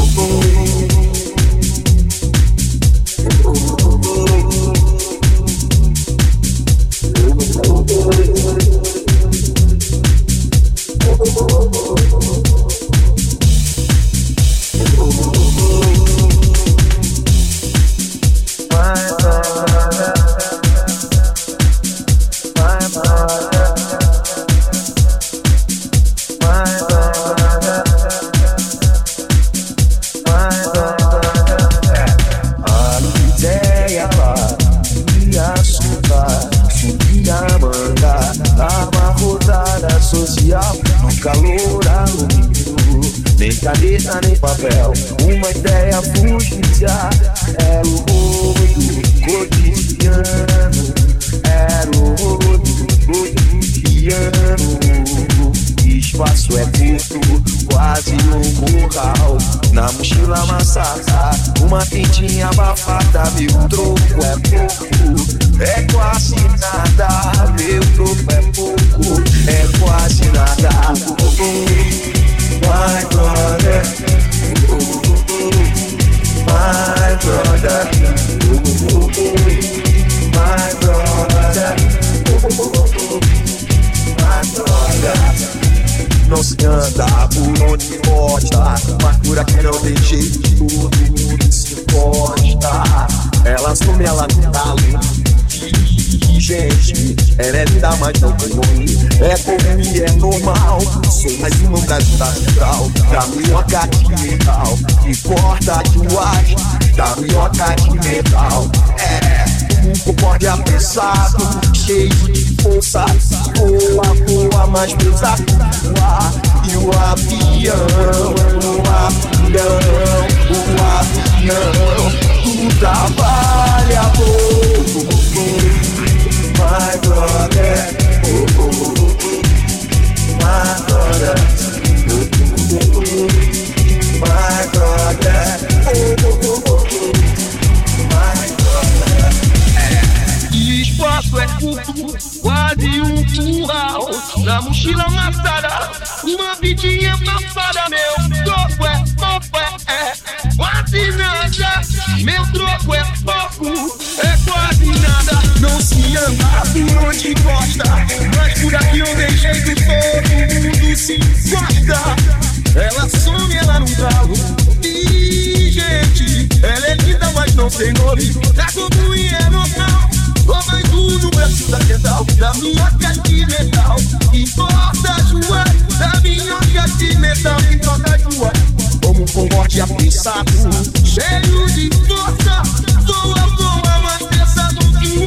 oh, oh. calor alumínio, nem caneta nem papel, uma ideia fugida era o rolo cotidiano, era o rolo cotidiano. Espaço é curto, quase um curral. Na mochila amassada, uma fitinha abafada, meu troco é pouco, é quase nada, meu troco é pouco, é quase nada. Oh, oh, my brother, oh, oh, my brother, oh, oh, my brother, oh, oh, oh, oh não se anda por onde gosta. Uma cura que não tem jeito, tudo se importa. Ela assume, ela não dá Gente, ela é linda, mas não tem. É comum e é normal. Sou mais uma da vida vital. Da minhoca de metal. Que corta duas. Da minhoca de metal. É, um concorde pesado. Cheio de força. boa, amor mais pesado. E o avião, o avião, o avião, tudo tava. Na mochila amassada, uma vidinha amassada, meu troco é pouco, é, é quase nada. Meu troco é pouco, é quase nada. Não se ama por onde gosta, mas por aqui eu deixei que todo mundo se gosta. Ela some, ela não galo. E gente, ela é linda, mas não tem nome. Tá como e é normal. Sou mais um no Brasil da central, da minha continental. Importa a sua, da minha continental que toca a sua. Como um a apressado, cheio de força. Sou a boa, mas pensa no que